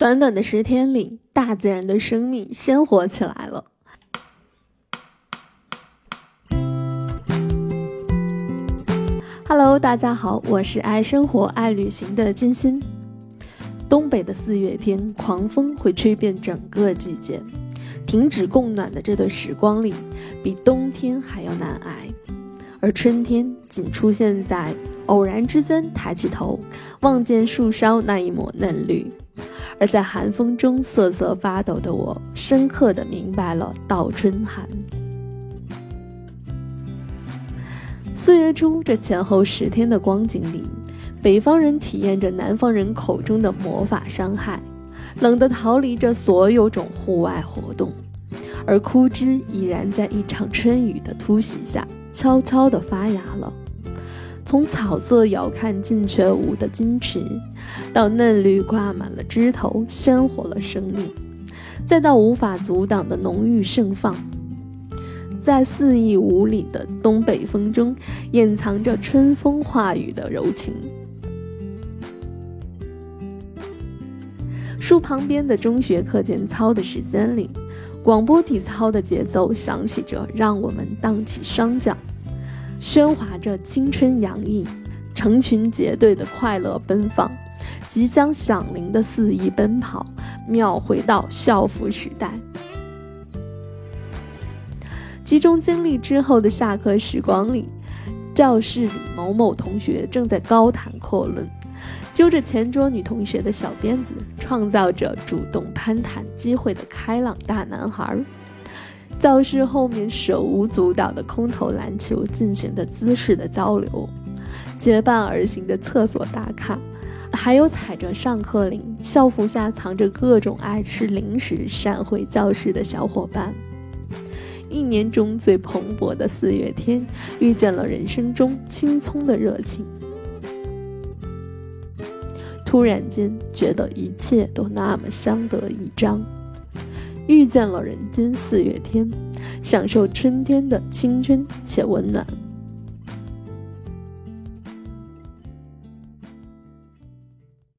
短短的十天里，大自然的生命鲜活起来了。Hello，大家好，我是爱生活、爱旅行的金鑫。东北的四月天，狂风会吹遍整个季节，停止供暖的这段时光里，比冬天还要难挨。而春天仅出现在偶然之间，抬起头望见树梢那一抹嫩绿。而在寒风中瑟瑟发抖的我，深刻的明白了倒春寒。四月初这前后十天的光景里，北方人体验着南方人口中的魔法伤害，冷得逃离着所有种户外活动，而枯枝已然在一场春雨的突袭下悄悄地发芽了。从草色遥看近却无的矜持，到嫩绿挂满了枝头，鲜活了生命，再到无法阻挡的浓郁盛放，在肆意无理的东北风中，掩藏着春风化雨的柔情。树旁边的中学课间操的时间里，广播体操的节奏响起着，让我们荡起双桨。喧哗着青春洋溢，成群结队的快乐奔放，即将响铃的肆意奔跑，秒回到校服时代。集中精力之后的下课时光里，教室里某某同学正在高谈阔论，揪着前桌女同学的小辫子，创造着主动攀谈机会的开朗大男孩。教室后面手舞足蹈的空投篮球进行的姿势的交流，结伴而行的厕所打卡，还有踩着上课铃，校服下藏着各种爱吃零食闪回教室的小伙伴。一年中最蓬勃的四月天，遇见了人生中青葱的热情。突然间觉得一切都那么相得益彰。遇见了人间四月天，享受春天的青春且温暖。